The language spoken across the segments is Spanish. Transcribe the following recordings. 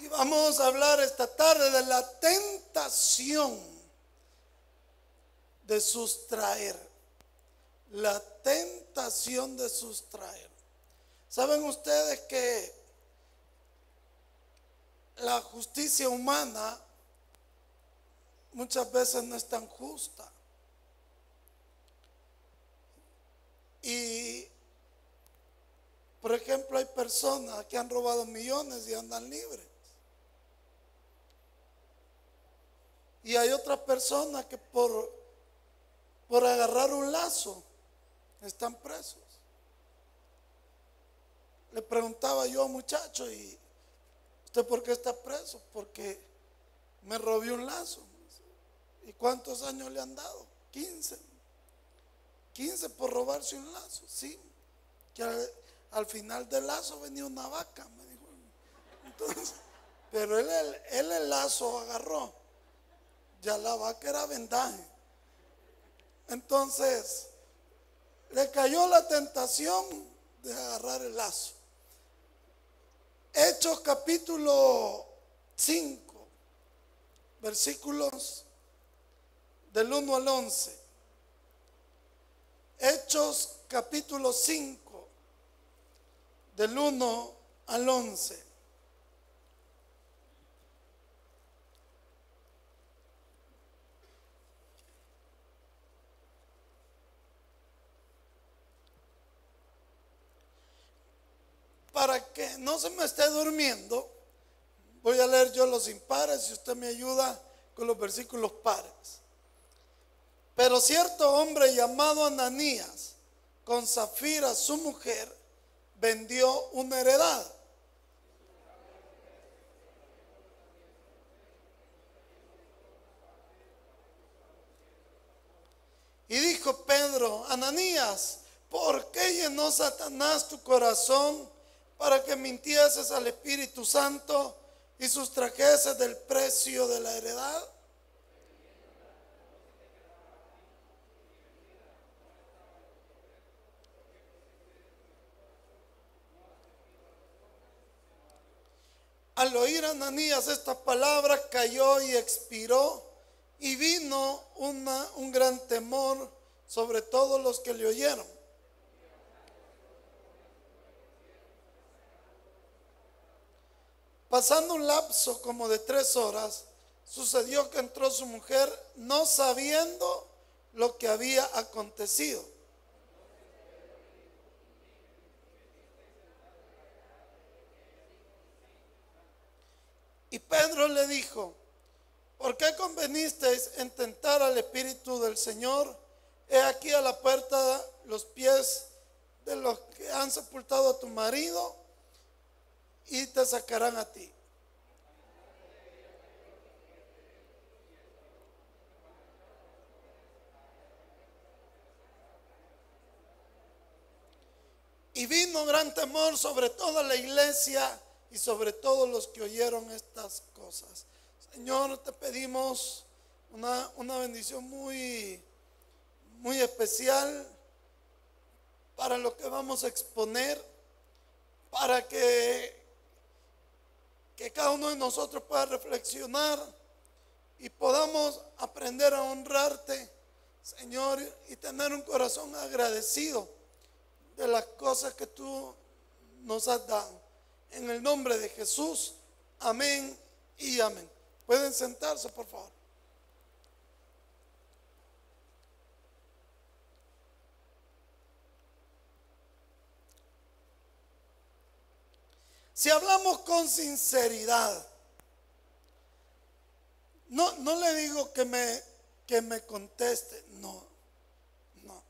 Y vamos a hablar esta tarde de la tentación de sustraer. La tentación de sustraer. ¿Saben ustedes que la justicia humana muchas veces no es tan justa? Y, por ejemplo, hay personas que han robado millones y andan libres. Y hay otras personas que por, por agarrar un lazo están presos. Le preguntaba yo a muchacho, ¿y usted por qué está preso? Porque me robé un lazo. ¿Y cuántos años le han dado? 15. 15 por robarse un lazo, sí. Que al, final del lazo venía una vaca, me dijo. Entonces, pero él, él el lazo agarró ya la vaca era vendaje. Entonces, le cayó la tentación de agarrar el lazo. Hechos capítulo 5, versículos del 1 al 11. Hechos capítulo 5, del 1 al 11. para que no se me esté durmiendo, voy a leer yo los impares y usted me ayuda con los versículos pares. Pero cierto hombre llamado Ananías, con Zafira su mujer, vendió una heredad. Y dijo Pedro, Ananías, ¿por qué llenó Satanás tu corazón para que mintieses al Espíritu Santo y sustrajeses del precio de la heredad? Al oír Ananías estas palabras, cayó y expiró, y vino un gran temor sobre todos los que le oyeron. Pasando un lapso como de tres horas, sucedió que entró su mujer no sabiendo lo que había acontecido. Y Pedro le dijo, ¿por qué convenisteis en tentar al Espíritu del Señor? He aquí a la puerta los pies de los que han sepultado a tu marido y te sacarán a ti. Y vino gran temor sobre toda la iglesia y sobre todos los que oyeron estas cosas. Señor, te pedimos una, una bendición muy, muy especial para lo que vamos a exponer, para que que cada uno de nosotros pueda reflexionar y podamos aprender a honrarte, Señor, y tener un corazón agradecido de las cosas que tú nos has dado. En el nombre de Jesús, amén y amén. Pueden sentarse, por favor. Si hablamos con sinceridad, no, no le digo que me, que me conteste, no, no.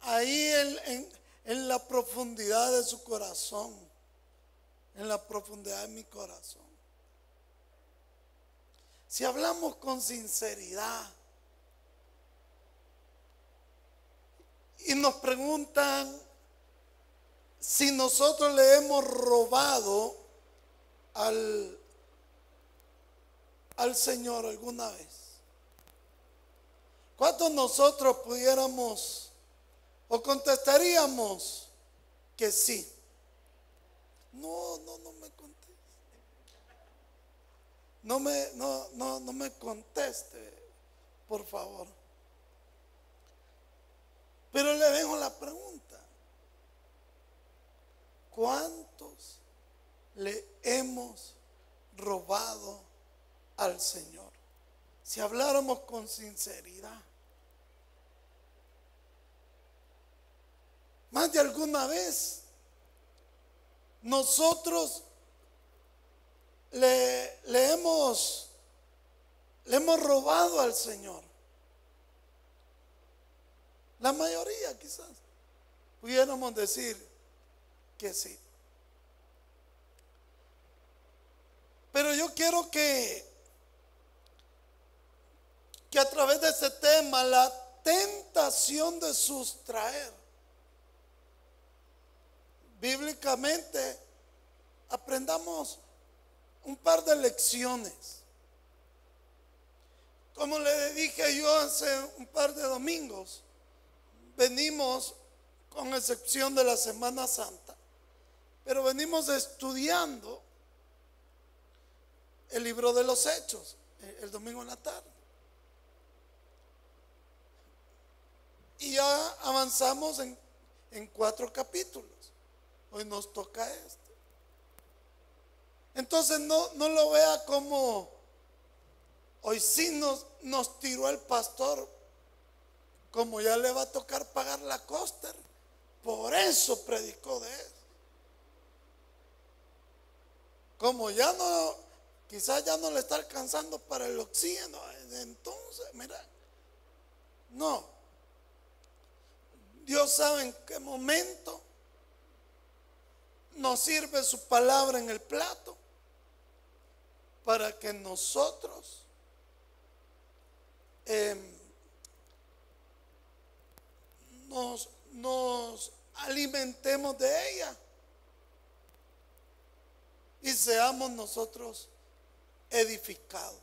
Ahí en, en la profundidad de su corazón, en la profundidad de mi corazón. Si hablamos con sinceridad y nos preguntan, si nosotros le hemos robado al, al Señor alguna vez? ¿Cuántos nosotros pudiéramos o contestaríamos que sí? No, no, no me conteste. no me, no, no, no me conteste, por favor. Pero le dejo la pregunta. ¿Cuántos le hemos robado al Señor? Si habláramos con sinceridad. Más de alguna vez nosotros le, le, hemos, le hemos robado al Señor. La mayoría quizás pudiéramos decir que sí. Pero yo quiero que, que a través de ese tema, la tentación de sustraer, bíblicamente aprendamos un par de lecciones. Como le dije yo hace un par de domingos, venimos, con excepción de la Semana Santa, pero venimos estudiando el libro de los Hechos el domingo en la tarde. Y ya avanzamos en, en cuatro capítulos. Hoy nos toca este. Entonces no, no lo vea como hoy sí nos, nos tiró el pastor, como ya le va a tocar pagar la costa. Por eso predicó de él. Como ya no, quizás ya no le está alcanzando para el oxígeno. Entonces, mira, no. Dios sabe en qué momento nos sirve su palabra en el plato para que nosotros em, nos, nos alimentemos de ella y seamos nosotros edificados.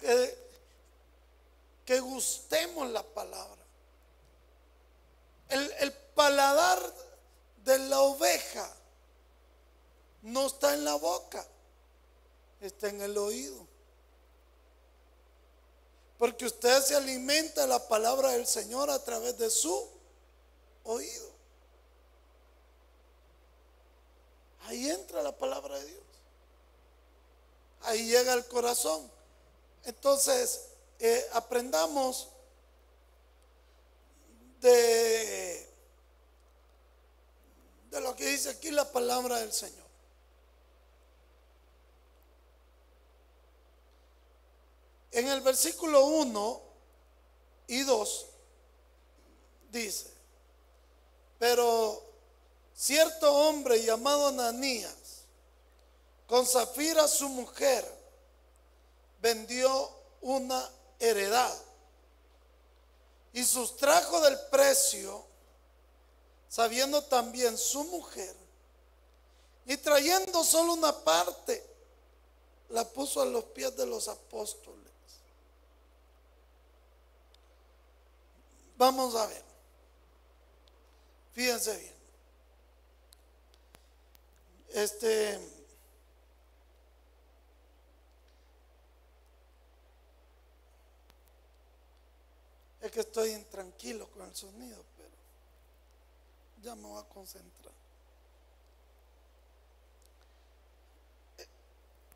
Que, que gustemos la palabra. El, el paladar de la oveja no está en la boca, está en el oído. Porque usted se alimenta la palabra del Señor a través de su oído. Ahí entra la palabra de Dios. Ahí llega el corazón. Entonces, eh, aprendamos de de lo que dice aquí la palabra del Señor. En el versículo 1 y 2 dice, pero cierto hombre llamado Ananías, con Zafira su mujer, vendió una heredad y sustrajo del precio sabiendo también su mujer, y trayendo solo una parte, la puso a los pies de los apóstoles. Vamos a ver. Fíjense bien. Este es que estoy intranquilo con el sonido ya me voy a concentrar.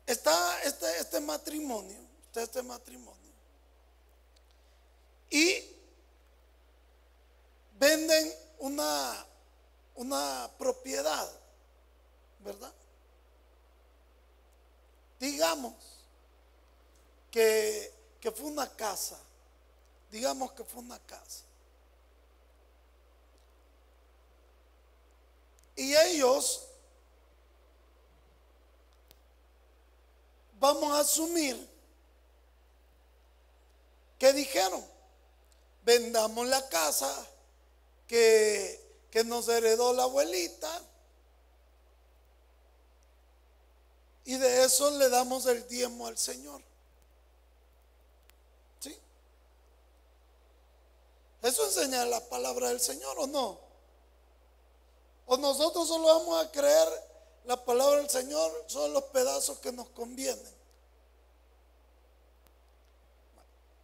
Está este, este matrimonio, está este matrimonio. Y venden una, una propiedad, ¿verdad? Digamos que, que fue una casa, digamos que fue una casa. Y ellos vamos a asumir que dijeron, vendamos la casa que, que nos heredó la abuelita y de eso le damos el diezmo al Señor. ¿Sí? ¿Eso enseña la palabra del Señor o no? O nosotros solo vamos a creer la palabra del Señor son los pedazos que nos convienen.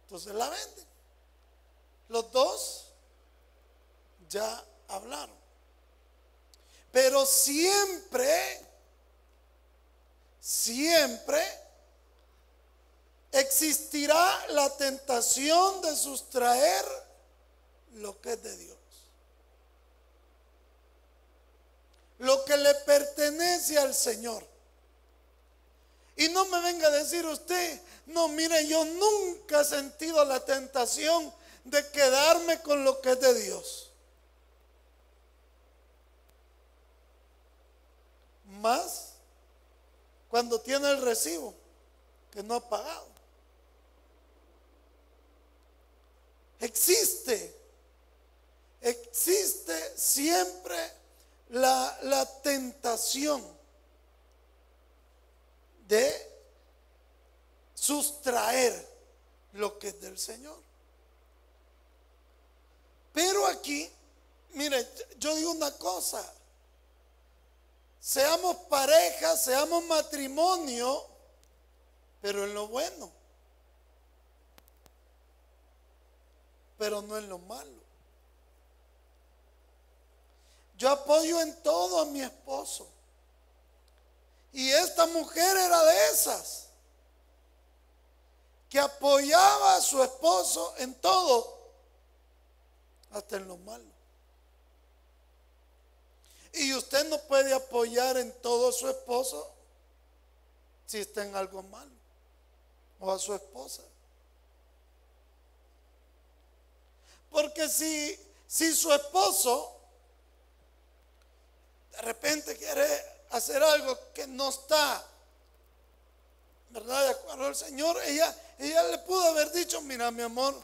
Entonces la venden. Los dos ya hablaron. Pero siempre, siempre existirá la tentación de sustraer lo que es de Dios. Lo que le pertenece al Señor. Y no me venga a decir usted, no, mire, yo nunca he sentido la tentación de quedarme con lo que es de Dios. Más cuando tiene el recibo que no ha pagado. Existe, existe siempre la, la tentación de sustraer lo que es del Señor. Pero aquí, mire, yo digo una cosa, seamos pareja, seamos matrimonio, pero en lo bueno, pero no en lo malo. Yo apoyo en todo a mi esposo. Y esta mujer era de esas que apoyaba a su esposo en todo, hasta en lo malo. Y usted no puede apoyar en todo a su esposo si está en algo malo, o a su esposa. Porque si, si su esposo de repente quiere hacer algo que no está, ¿verdad? De acuerdo al Señor, ella, ella le pudo haber dicho, mira mi amor,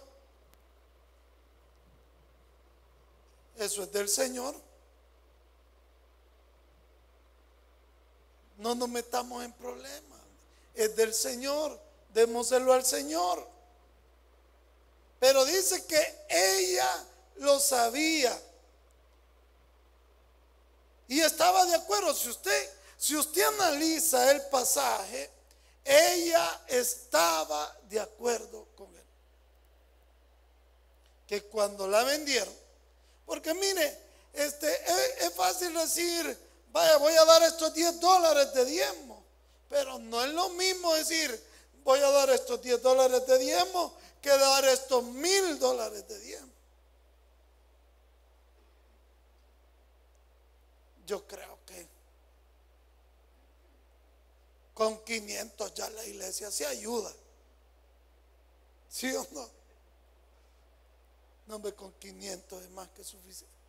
eso es del Señor. No nos metamos en problemas. Es del Señor. Démoselo al Señor. Pero dice que ella lo sabía. Y estaba de acuerdo. Si usted, si usted analiza el pasaje, ella estaba de acuerdo con él. Que cuando la vendieron, porque mire, este, es, fácil decir, vaya, voy a dar estos 10 dólares de diezmo, pero no es lo mismo decir, voy a dar estos 10 dólares de diezmo que dar estos mil dólares de diezmo. Yo creo que con 500 ya la iglesia se ayuda. ¿Sí o no? No, me con 500 es más que suficiente.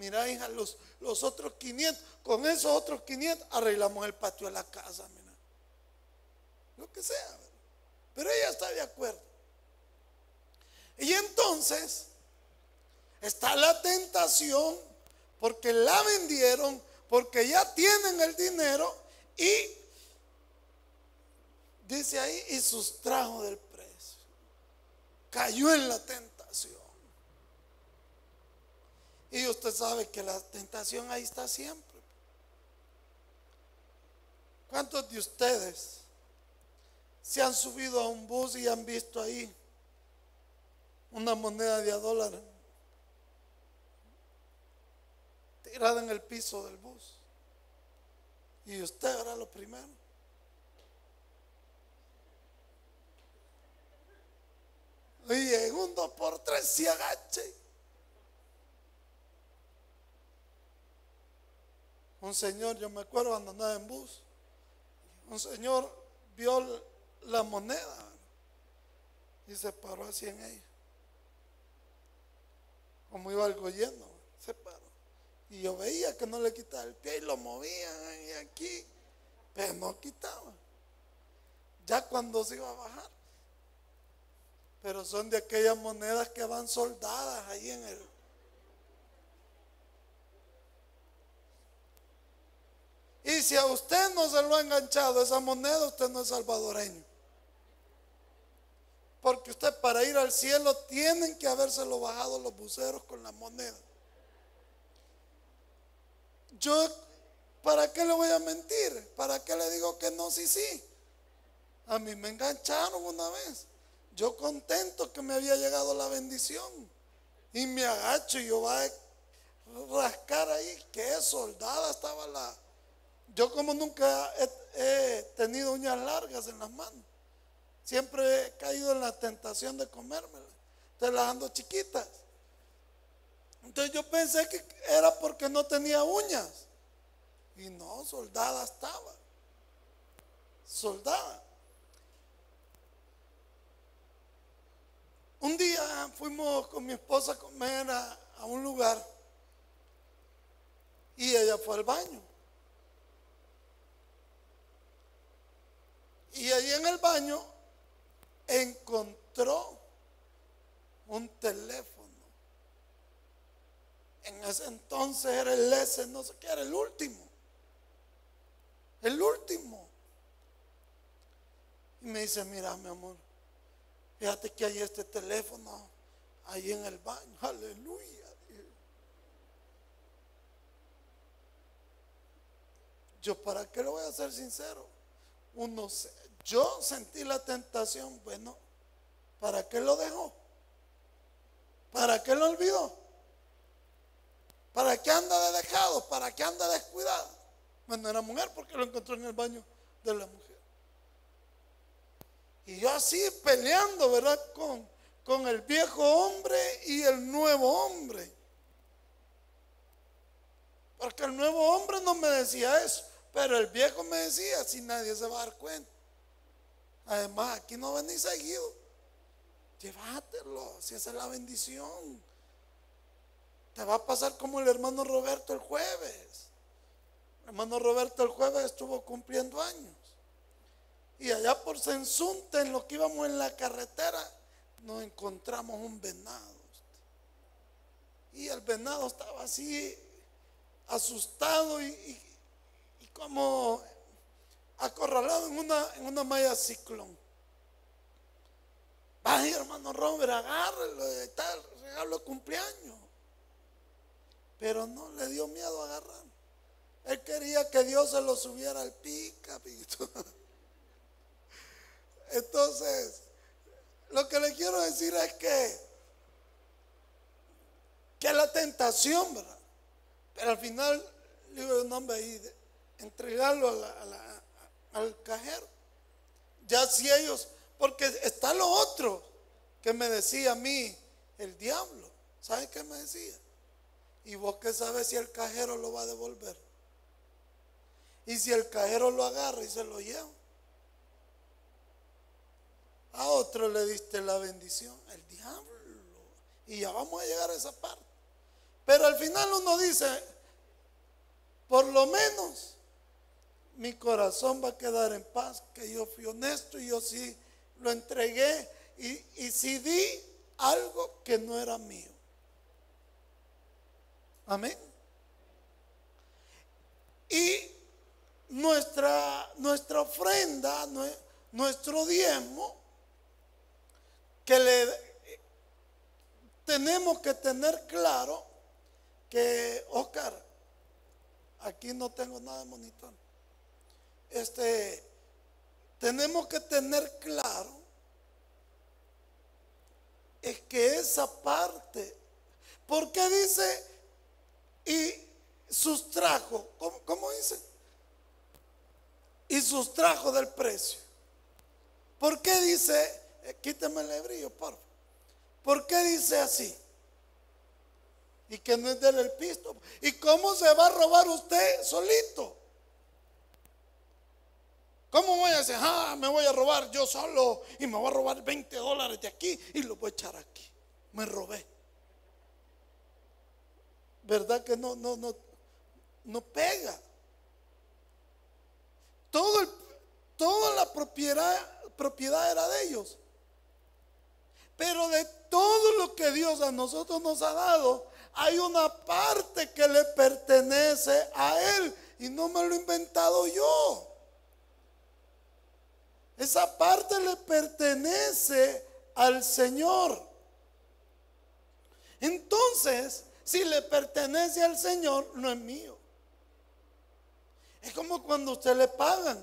Mira, hija, los, otros 500, con esos otros 500 arreglamos el patio de la casa, mira. Lo que sea. Pero ella está de acuerdo. Y entonces está la tentación porque la vendieron, porque ya tienen el dinero y dice ahí y sustrajo del cayó en la tentación. Y usted sabe que la tentación ahí está siempre. ¿Cuántos de ustedes se han subido a un bus y han visto ahí una moneda de a dólar tirada en el piso del bus? Y usted era lo primero. Y en un dos por tres se agache. Un señor, yo me acuerdo cuando andaba en bus, un señor vio la moneda y se paró así en ella. Como iba algo lleno, se paró. Y yo veía que no le quitaba el pie y lo movía y aquí, pero no quitaba. Ya cuando se iba a bajar, pero son de aquellas monedas que van soldadas ahí en el... Y si a usted no se lo ha enganchado esa moneda, usted no es salvadoreño. Porque usted para ir al cielo tienen que habérselo bajado los buceros con la moneda. Yo ¿para qué le voy a mentir? ¿Para qué le digo que no, sí, sí? A mí me engancharon una vez. Yo contento que me había llegado la bendición. Y me agacho y yo voy a rascar ahí. Qué soldada estaba la. Yo como nunca he, tenido uñas largas en las manos. Siempre he caído en la tentación de comérmelas. Entonces las ando chiquitas. Entonces yo pensé que era porque no tenía uñas. Y no, soldada estaba. Soldada. Un día fuimos con mi esposa a comer a, un lugar y ella fue al baño. En el baño encontró un teléfono. En ese entonces era el S, no sé qué, era el último. El último. Y me dice, mira mi amor, Fíjate que hay este teléfono ahí en el baño. Aleluya. Yo, ¿para qué lo voy a ser sincero? Uno, yo sentí la tentación. Bueno, ¿para qué lo dejó? ¿Para qué lo olvidó? ¿Para qué anda de dejado? ¿Para qué anda descuidado? Bueno, era mujer porque lo encontró en el baño de la mujer. Y yo así peleando, ¿verdad? Con, con el viejo hombre y el nuevo hombre. Porque el nuevo hombre no me decía eso, pero el viejo me decía, si nadie se va a dar cuenta. Además, aquí no ven seguido. Llévatelo, si esa es la bendición. Te va a pasar como el hermano Roberto el jueves. El hermano Roberto el jueves estuvo cumpliendo años. Y allá por Sensunte, en lo que íbamos en la carretera, nos encontramos un venado. Y el venado estaba así, asustado y, como acorralado en una, en una malla ciclón. Vaya hermano Robert, agárrelo y tal, regalo de cumpleaños. Pero no le dio miedo agarrar. Él quería que Dios se lo subiera al pica, Entonces, lo que le quiero decir es que, que la tentación. Pero al final, digo, no, hombre, ahí, entregarlo al cajero. Ya si ellos, porque está lo otro que me decía a mí, el diablo. ¿Sabe qué me decía? ¿Y vos qué sabes si el cajero lo va a devolver? Y si el cajero lo agarra y se lo lleva. A otro le diste la bendición, el diablo. Y ya vamos a llegar a esa parte. Pero al final uno dice, por lo menos mi corazón va a quedar en paz, que yo fui honesto y yo sí lo entregué y, y sí di algo que no era mío. Amén. Y nuestra, nuestra ofrenda, nuestro diezmo, que le tenemos que tener claro que, Oscar, aquí no tengo nada de monitor. Este, tenemos que tener claro es que esa parte, ¿por qué dice y sustrajo? ¿Cómo, cómo dice? Y sustrajo del precio. ¿Por qué dice eh, quítame el hebrillo, por favor. ¿Por qué dice así? Y que no es del el pisto. ¿Y cómo se va a robar usted solito? ¿Cómo voy a decir, ah, me voy a robar yo solo y me voy a robar 20 dólares de aquí y lo voy a echar aquí? Me robé. ¿Verdad que no, no, no, no pega? Todo toda la propiedad, propiedad era de ellos. Pero de todo lo que Dios a nosotros nos ha dado, hay una parte que le pertenece a Él y no me lo he inventado yo. Esa parte le pertenece al Señor. Entonces, si le pertenece al Señor, no es mío. Es como cuando usted le pagan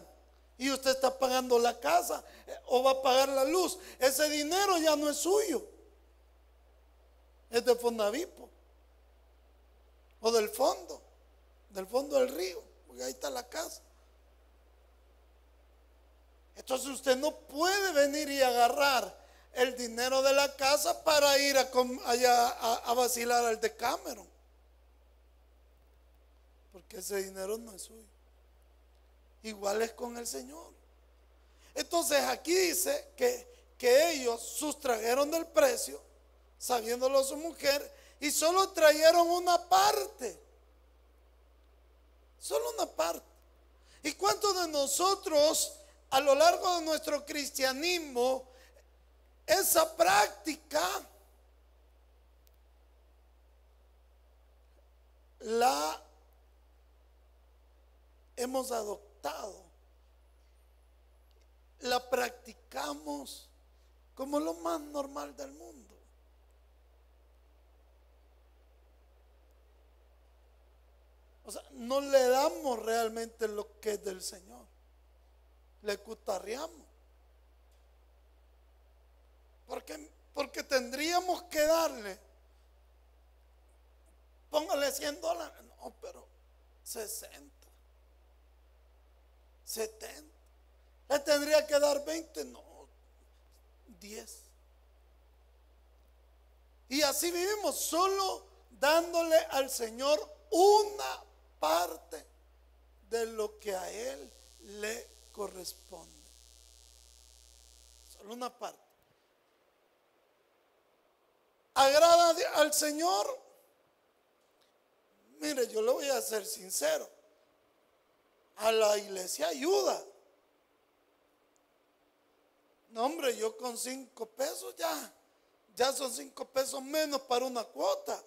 y usted está pagando la casa eh, o va a pagar la luz. Ese dinero ya no es suyo. Es de Fondavipo o del fondo, del fondo del río, porque ahí está la casa. Entonces usted no puede venir y agarrar el dinero de la casa para ir a, allá a, vacilar al de Cameron. Porque ese dinero no es suyo. Igual es con el Señor. Entonces aquí dice que, que ellos sustrajeron del precio, sabiéndolo su mujer, y solo trajeron una parte. Solo una parte. ¿Y cuántos de nosotros a lo largo de nuestro cristianismo esa práctica la hemos adoptado, la practicamos como lo más normal del mundo. O sea, no le damos realmente lo que es del Señor. Le cutarreamos. Porque, porque tendríamos que darle, póngale 100 dólares, no, pero 60, 70. Le tendría que dar 20, no, 10. Y así vivimos, solo dándole al Señor una parte de lo que a Él le corresponde. Solo una parte agrada al Señor? Mire, yo le voy a ser sincero. A la iglesia ayuda. No, hombre, yo con cinco pesos ya, ya son cinco pesos menos para una cuota.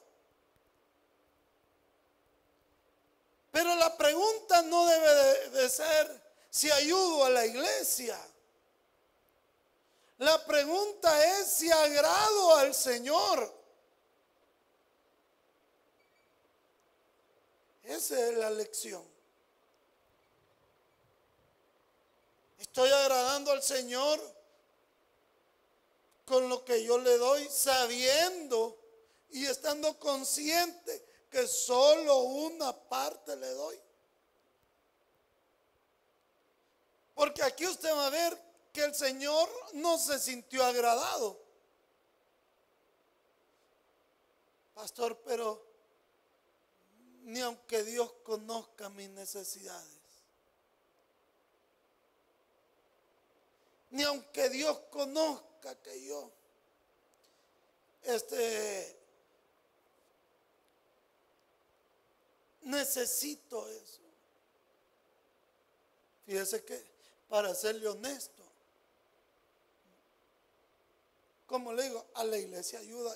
Pero la pregunta no debe de, de ser si ayudo a la iglesia. La pregunta es si agrado al Señor. Esa es la lección. Estoy agradando al Señor con lo que yo le doy, sabiendo y estando consciente que solo una parte le doy. Porque aquí usted va a ver que el Señor no se sintió agradado. Pastor, pero ni aunque Dios conozca mis necesidades, ni aunque Dios conozca que yo este necesito eso. Fíjese que para serle honesto, como le digo, a la iglesia ayuda.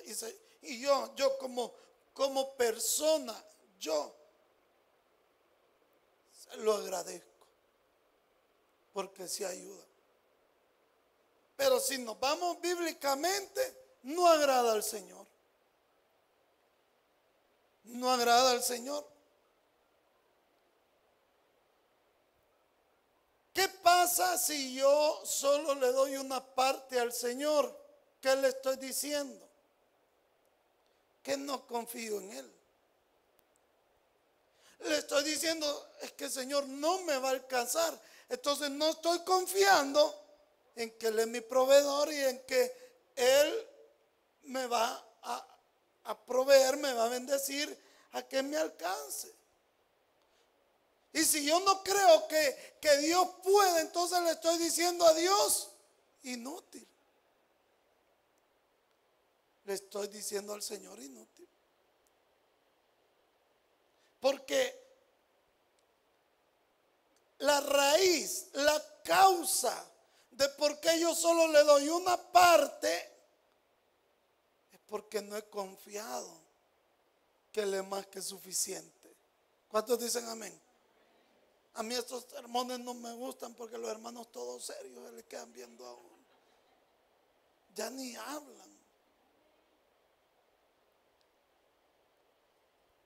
Y, yo, yo como, como persona, yo se lo agradezco. Porque se ayuda. Pero si nos vamos bíblicamente, no agrada al Señor. No agrada al Señor. ¿Qué pasa si yo solo le doy una parte al Señor? ¿Qué le estoy diciendo? Que no confío en Él. Le estoy diciendo, es que el Señor no me va a alcanzar. Entonces no estoy confiando en que Él es mi proveedor y en que Él me va a, proveer, me va a bendecir a que me alcance. Y si yo no creo que, que Dios puede, entonces le estoy diciendo a Dios, inútil le estoy diciendo al Señor inútil. Porque la raíz, la causa de por qué yo solo le doy una parte es porque no he confiado que Él es más que suficiente. ¿Cuántos dicen amén? A mí estos sermones no me gustan porque los hermanos todos serios le quedan viendo a. Ya ni hablan.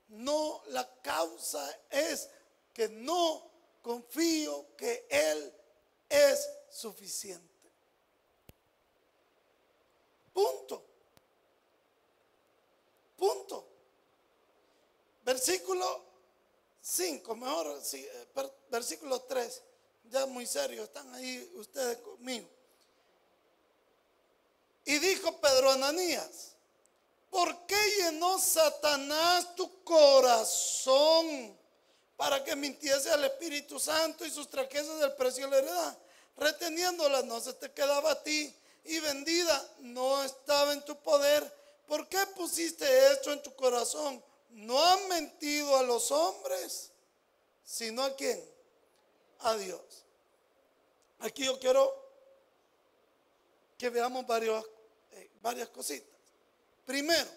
No, la causa es que no confío que Él es suficiente. Punto. Punto. Versículo 5, mejor, eh, versículo 3. Ya muy serio, están ahí ustedes conmigo. Y dijo Pedro Ananías, ¿por qué llenó Satanás tu corazón para que mintiese al Espíritu Santo y sus del precio de la heredad? Reteniéndolas no se te quedaba a ti y vendida no estaba en tu poder. ¿Por qué pusiste esto en tu corazón? No han mentido a los hombres, sino a quién? A Dios. Aquí yo quiero que veamos eh, varias cositas. Primero,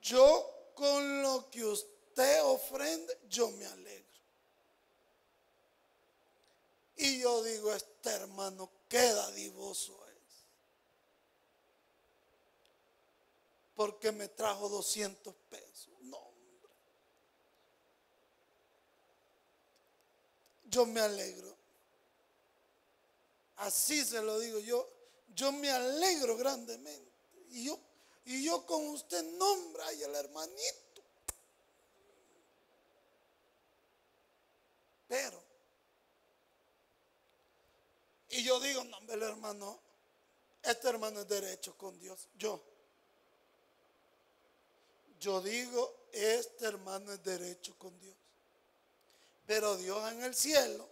yo con lo que usted ofrende, yo me alegro. Y yo digo, este hermano, queda divoso es. Porque me trajo 200 pesos. No, hombre. Yo me alegro. Así se lo digo yo. Yo me alegro grandemente. Y yo, y yo con usted nombra y el hermanito. Pero y yo digo, no, hombre, hermano, este hermano es derecho con Dios. Yo. Yo digo, este hermano es derecho con Dios. Pero Dios en el cielo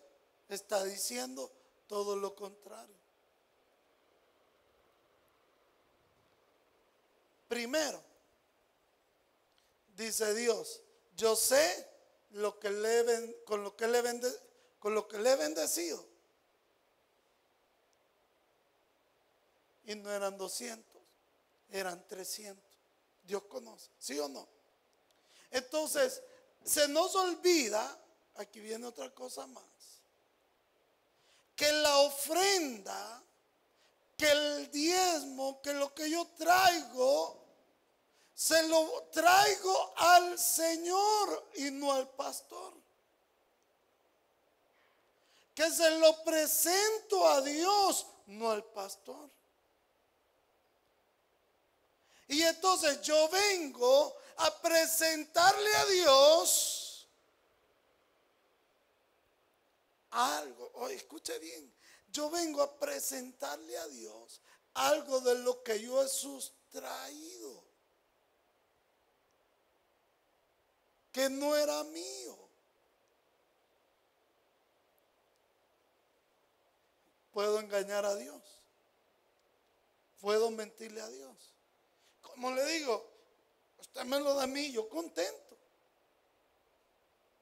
está diciendo todo lo contrario. Primero, dice Dios, yo sé lo que le, con lo que le, con lo que le he bendecido y no eran 200, eran 300. Dios conoce, ¿sí o no? Entonces, se nos olvida, aquí viene otra cosa más, que la ofrenda, que el diezmo, que lo que yo traigo, se lo traigo al Señor y no al pastor. Que se lo presento a Dios, no al pastor. Y entonces yo vengo a presentarle a Dios algo. Oye, escuche bien. Yo vengo a presentarle a Dios algo de lo que yo he sustraído. Que no era mío. Puedo engañar a Dios. Puedo mentirle a Dios como le digo, usted me lo da a mí, yo contento.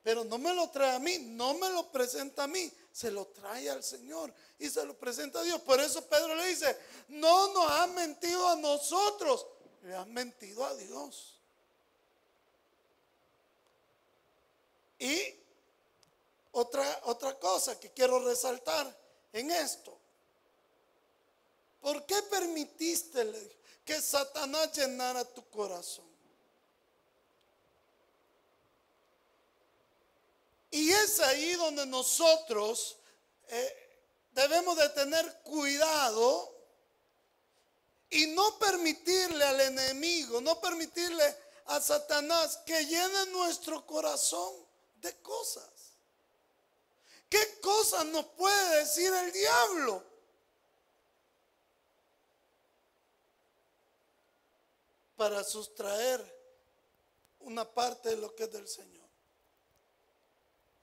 Pero no me lo trae a mí, no me lo presenta a mí, se lo trae al Señor y se lo presenta a Dios. Por eso Pedro le dice, no nos ha mentido a nosotros, le han mentido a Dios. Y otra, otra cosa que quiero resaltar en esto. ¿Por qué permitiste, le que Satanás llenara tu corazón. Y es ahí donde nosotros eh, debemos de tener cuidado y no permitirle al enemigo, no permitirle a Satanás que llene nuestro corazón de cosas. ¿Qué cosas nos puede decir el diablo? Para sustraer una parte de lo que es del Señor.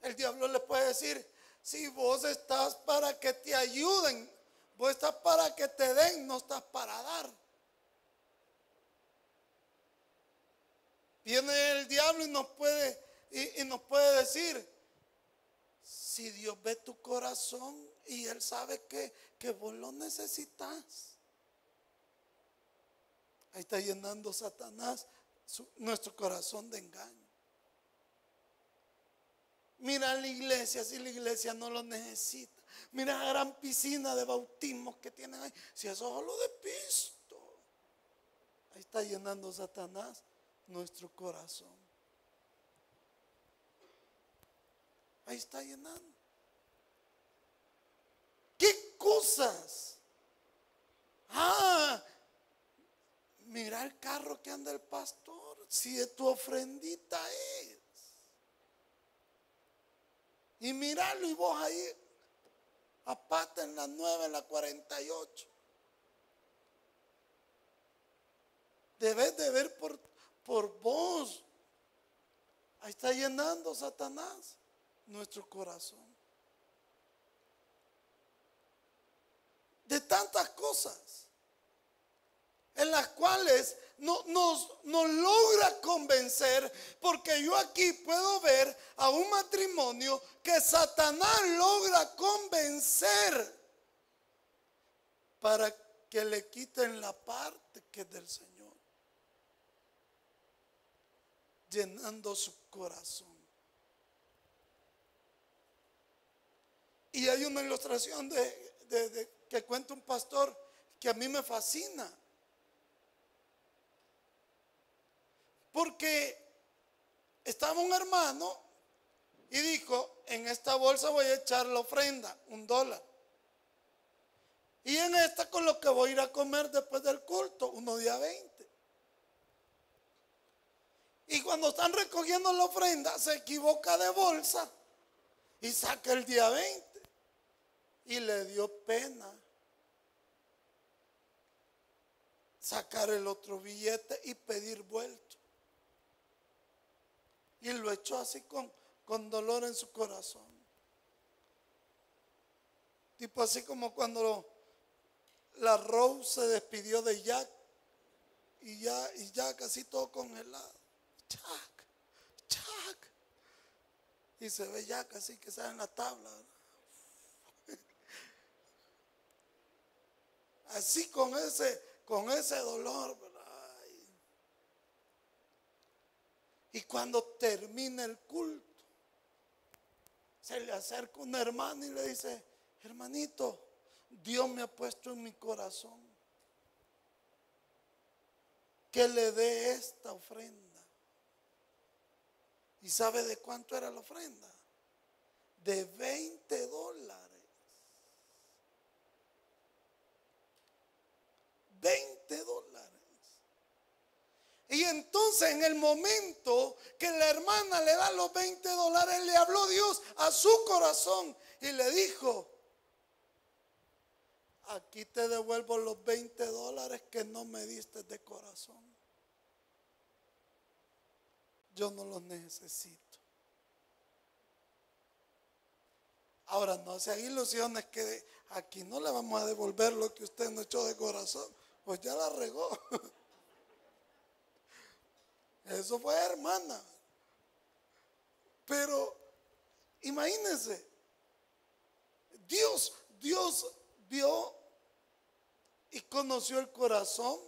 El diablo le puede decir, si vos estás para que te ayuden, vos estás para que te den, no estás para dar. Viene el diablo y nos puede, y, nos puede decir, si Dios ve tu corazón y Él sabe que, que vos lo necesitas. Ahí está llenando Satanás nuestro corazón de engaño. Mira la iglesia, si la iglesia no lo necesita. Mira la gran piscina de bautismos que tienen ahí. Si eso es solo de pisto. Ahí está llenando Satanás nuestro corazón. ahí está llenando. ¿Qué cosas? Ah, el carro que anda el pastor, si de tu ofrendita es. Y míralo y vos ahí, a pata en la 9, en la 48. Debes de ver por, por vos. Ahí está llenando Satanás nuestro corazón. De tantas cosas en las cuales no, nos, logra convencer, porque yo aquí puedo ver a un matrimonio que Satanás logra convencer para que le quiten la parte que es del Señor, llenando su corazón. Y hay una ilustración de, que cuenta un pastor que a mí me fascina. Porque estaba un hermano y dijo, en esta bolsa voy a echar la ofrenda, un dólar. Y en esta con lo que voy a ir a comer después del culto, uno día 20. Y cuando están recogiendo la ofrenda, se equivoca de bolsa y saca el día 20. Y le dio pena sacar el otro billete y pedir vuelto. Y lo echó así con, con dolor en su corazón. Tipo así como cuando la Rose se despidió de Jack y ya, y ya casi todo congelado. Jack, Jack. Y se ve Jack así que está en la tabla. Así con ese, con ese dolor, Y cuando termina el culto, se le acerca un hermano y le dice, hermanito, Dios me ha puesto en mi corazón que le dé esta ofrenda. ¿Y sabe de cuánto era la ofrenda? De 20 dólares. 20 dólares. Y entonces en el momento que la hermana le da los 20 dólares, le habló Dios a su corazón y le dijo, aquí te devuelvo los 20 dólares que no me diste de corazón. Yo no los necesito. Ahora, no sean ilusiones que aquí no le vamos a devolver lo que usted no echó de corazón. Pues ya la regó. Eso fue hermana. Pero imagínense, Dios, Dios vio y conoció el corazón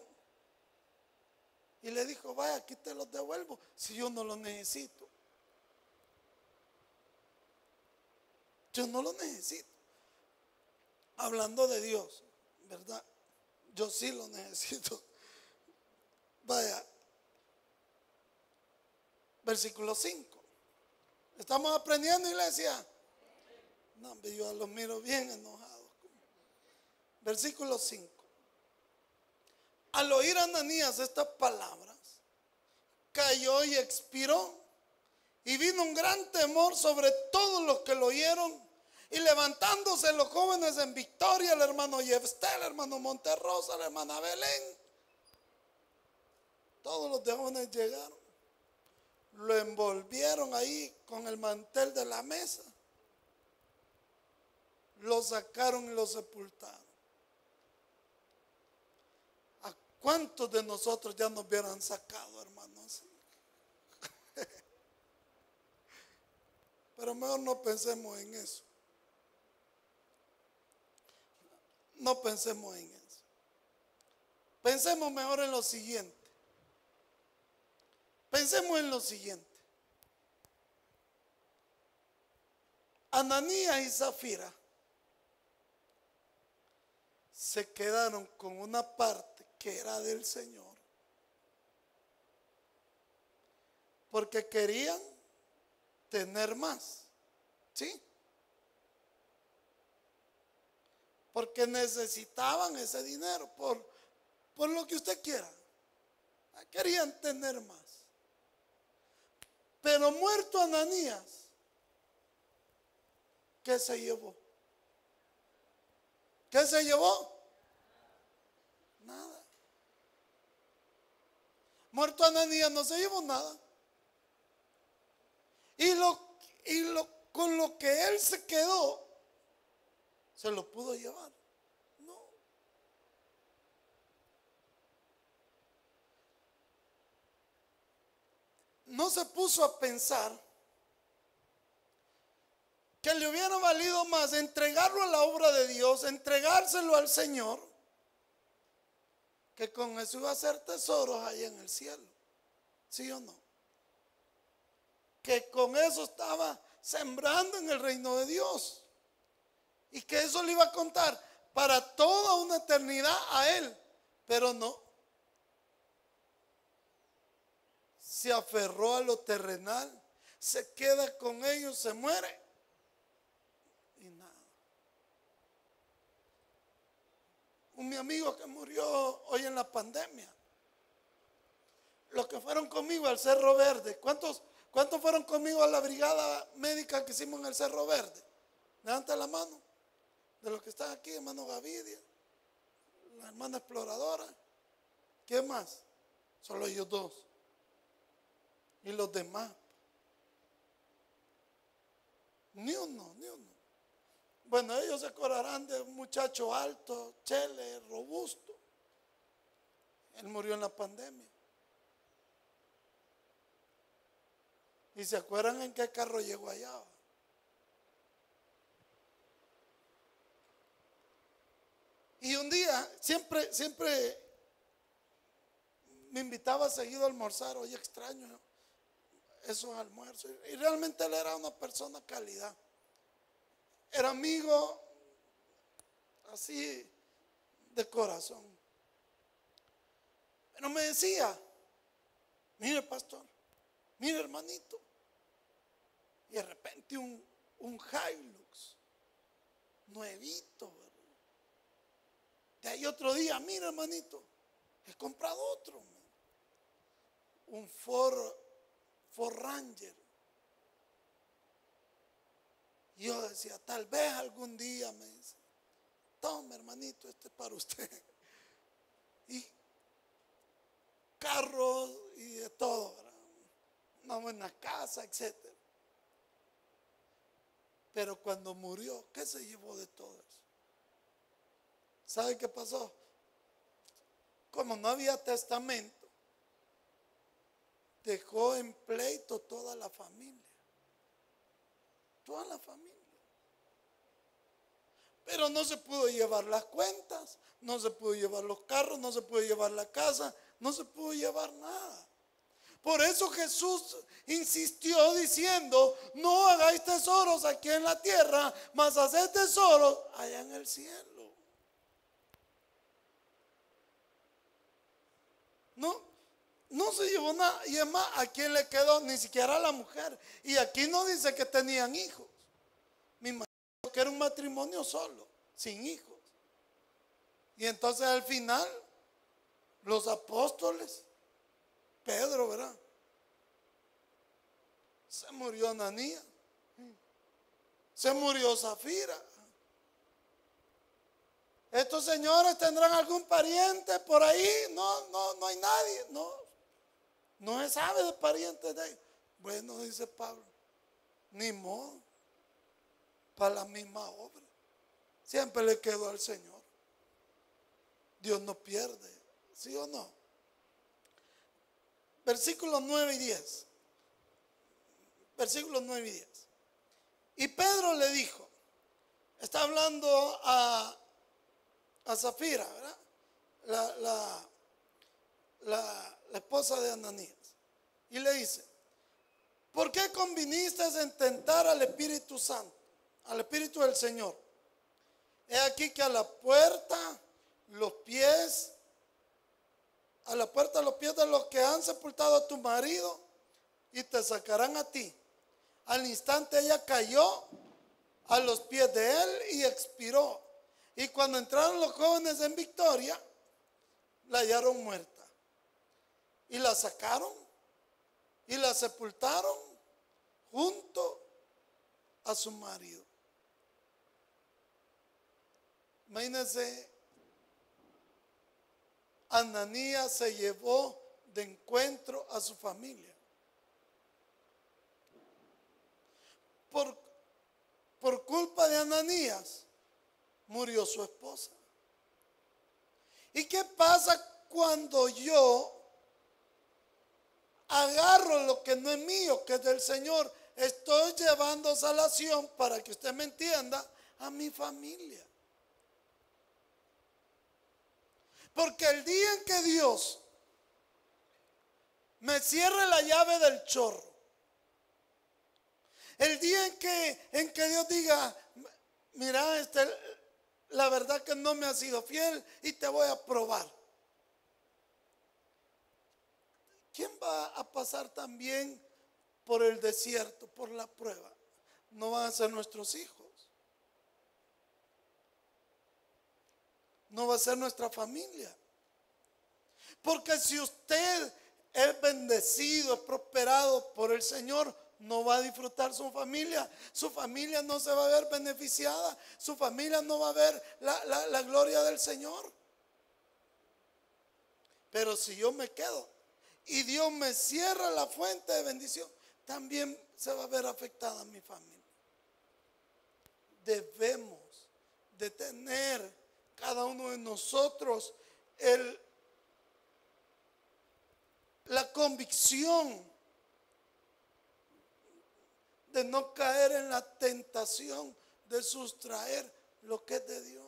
y le dijo, vaya, aquí te los devuelvo si yo no los necesito. Yo no lo necesito. Hablando de Dios, ¿verdad? Yo sí lo necesito. Vaya, versículo 5. ¿Estamos aprendiendo, iglesia? No, yo los miro bien enojados. Versículo 5. Al oír Ananías estas palabras, cayó y expiró. Y vino un gran temor sobre todos los que lo oyeron. Y levantándose los jóvenes en victoria, el hermano Yefstel, el hermano Monterrosa, la hermana Belén. Todos los jóvenes llegaron lo envolvieron ahí con el mantel de la mesa, lo sacaron y lo sepultaron. ¿A cuántos de nosotros ya nos hubieran sacado, hermanos? Pero mejor no pensemos en eso. No pensemos en eso. Pensemos mejor en lo siguiente. Pensemos en lo siguiente. Ananías y Zafira se quedaron con una parte que era del Señor. Porque querían tener más. ¿Sí? Porque necesitaban ese dinero por, por lo que usted quiera. Querían tener más. Pero muerto Ananías, ¿qué se llevó? ¿Qué se llevó? Nada. Muerto Ananías no se llevó nada. Y, lo, y lo, con lo que él se quedó, se lo pudo llevar. No. No se puso a pensar que le hubiera valido más entregarlo a la obra de Dios, entregárselo al Señor, que con eso iba a hacer tesoros ahí en el cielo. ¿Sí o no? Que con eso estaba sembrando en el reino de Dios. Y que eso le iba a contar para toda una eternidad a él. Pero no. Se aferró a lo terrenal. Se queda con ellos, se muere. Y nada. Un mi amigo que murió hoy en la pandemia. Los que fueron conmigo al Cerro Verde. ¿Cuántos, cuántos fueron conmigo a la brigada médica que hicimos en el Cerro Verde? Levanta la mano. De los que están aquí, hermano Gavidia, la hermana exploradora. ¿Quién más? Solo ellos dos. Y los demás. Ni uno, ni uno. Bueno, ellos se acordarán de un muchacho alto, chele, robusto. Él murió en la pandemia. ¿Y se acuerdan en qué carro llegó allá? Y un día, siempre, siempre me invitaba seguido a almorzar. Oye, extraño esos almuerzos. Y realmente él era una persona calidad. Era amigo así de corazón. Pero me decía, mire pastor, mire hermanito. Y de repente un, un Hilux, nuevito, de ahí otro día, mira hermanito, he comprado otro. Un Ford, Ford Ranger. Yo decía, tal vez algún día me dice, toma hermanito, este es para usted. Y carros y de todo, una buena casa, etc. Pero cuando murió, ¿qué se llevó de todo eso? ¿Sabe qué pasó? Como no había testamento, dejó en pleito toda la familia. Toda la familia. Pero no se pudo llevar las cuentas, no se pudo llevar los carros, no se pudo llevar la casa, no se pudo llevar nada. Por eso Jesús insistió diciendo, no hagáis tesoros aquí en la tierra, mas haced tesoros allá en el cielo. No, no se llevó nada. Y es más, ¿a quién le quedó? Ni siquiera a la mujer. Y aquí no dice que tenían hijos. Mi imagino que era un matrimonio solo, sin hijos. Y entonces al final, los apóstoles, Pedro, ¿verdad? Se murió Ananía. Se murió Zafira. Estos señores tendrán algún pariente por ahí. No, no, no hay nadie. No, no se sabe de parientes de ellos. Bueno, dice Pablo, ni modo. Para la misma obra. Siempre le quedó al Señor. Dios no pierde. ¿Sí o no? Versículos 9 y 10. Versículos 9 y 10. Y Pedro le dijo, está hablando a a Zafira, ¿verdad? La, la, esposa de Ananías. Y le dice, ¿por qué conviniste en tentar al Espíritu Santo, al Espíritu del Señor? He aquí que a la puerta los pies, a la puerta los pies de los que han sepultado a tu marido y te sacarán a ti. Al instante ella cayó a los pies de él y expiró. Y cuando entraron los jóvenes en Victoria, la hallaron muerta. Y la sacaron y la sepultaron junto a su marido. Imagínense, Ananías se llevó de encuentro a su familia. Por, por culpa de Ananías murió su esposa. ¿Y qué pasa cuando yo agarro lo que no es mío, que es del Señor? Estoy llevando salación, para que usted me entienda, a mi familia. Porque el día en que Dios me cierre la llave del chorro, el día en que, en que Dios diga, mira, este, la verdad que no me ha sido fiel y te voy a probar. ¿Quién va a pasar también por el desierto, por la prueba? No van a ser nuestros hijos. No va a ser nuestra familia. Porque si usted es bendecido, es prosperado por el Señor, no va a disfrutar su familia, su familia no se va a ver beneficiada, su familia no va a ver la, gloria del Señor. Pero si yo me quedo y Dios me cierra la fuente de bendición, también se va a ver afectada mi familia. Debemos de tener cada uno de nosotros la convicción de no caer en la tentación de sustraer lo que es de Dios.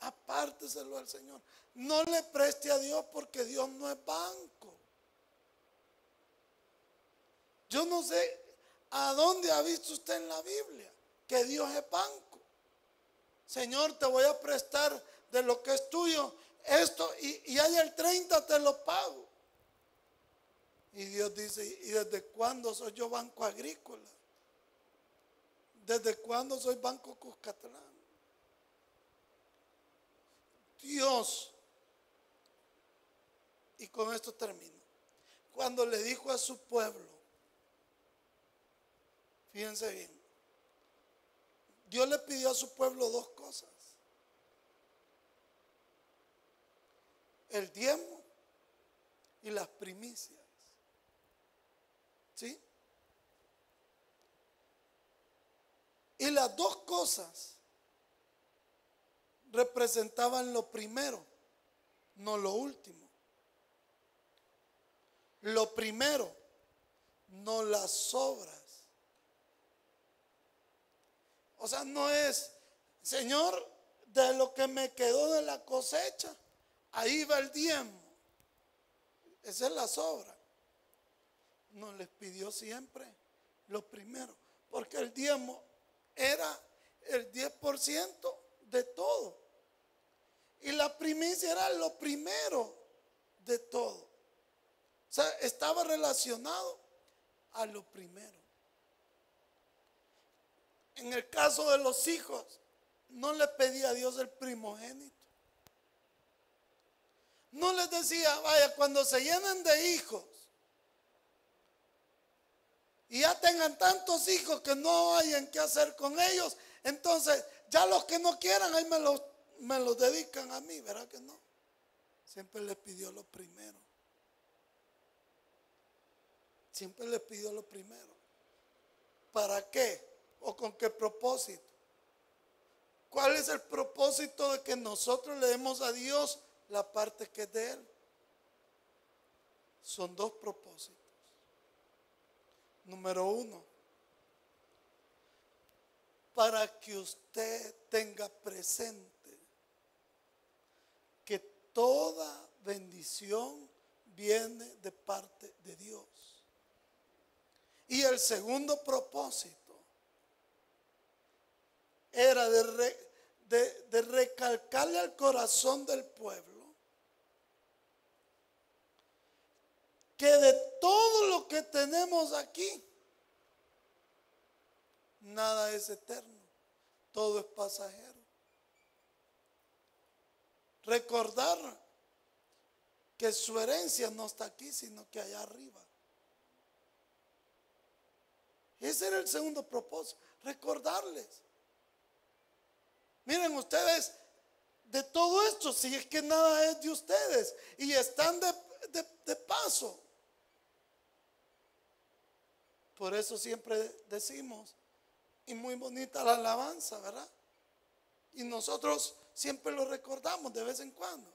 Apárteselo al Señor. No le preste a Dios porque Dios no es banco. Yo no sé a dónde ha visto usted en la Biblia que Dios es banco. Señor, te voy a prestar de lo que es tuyo esto y, y hay el 30 te lo pago. Y Dios dice, ¿y desde cuándo soy yo banco agrícola? ¿Desde cuándo soy banco Cuscatlán? Dios, y con esto termino, cuando le dijo a su pueblo, fíjense bien, Dios le pidió a su pueblo dos cosas. El diezmo y las primicias. ¿Sí? Y las dos cosas representaban lo primero, no lo último. Lo primero, no las obras. O sea, no es, Señor, de lo que me quedó de la cosecha, ahí va el diezmo. Esa es la sobra nos les pidió siempre lo primero, porque el diezmo era el 10% de todo. Y la primicia era lo primero de todo. O sea, estaba relacionado a lo primero. En el caso de los hijos, no le pedía a Dios el primogénito. No les decía, vaya, cuando se llenen de hijos, y ya tengan tantos hijos que no hayan que hacer con ellos, entonces ya los que no quieran, ahí me los, me los dedican a mí, ¿verdad que no? Siempre les pidió lo primero. Siempre les pidió lo primero. ¿Para qué? ¿O con qué propósito? ¿Cuál es el propósito de que nosotros le demos a Dios la parte que es de Él? Son dos propósitos. Número uno, para que usted tenga presente que toda bendición viene de parte de Dios. Y el segundo propósito era de, recalcarle al corazón del pueblo que de todo lo que tenemos aquí, nada es eterno, todo es pasajero. Recordar que su herencia no está aquí, sino que allá arriba. Ese era el segundo propósito, recordarles. Miren ustedes, de todo esto, si es que nada es de ustedes y están de, de paso. Por eso siempre decimos, y muy bonita la alabanza, ¿verdad? Y nosotros siempre lo recordamos de vez en cuando.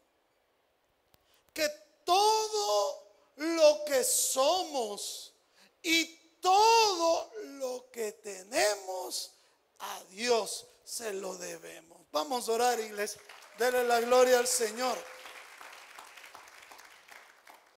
Que todo lo que somos y todo lo que tenemos a Dios se lo debemos. Vamos a orar, iglesia. Dele la gloria al Señor.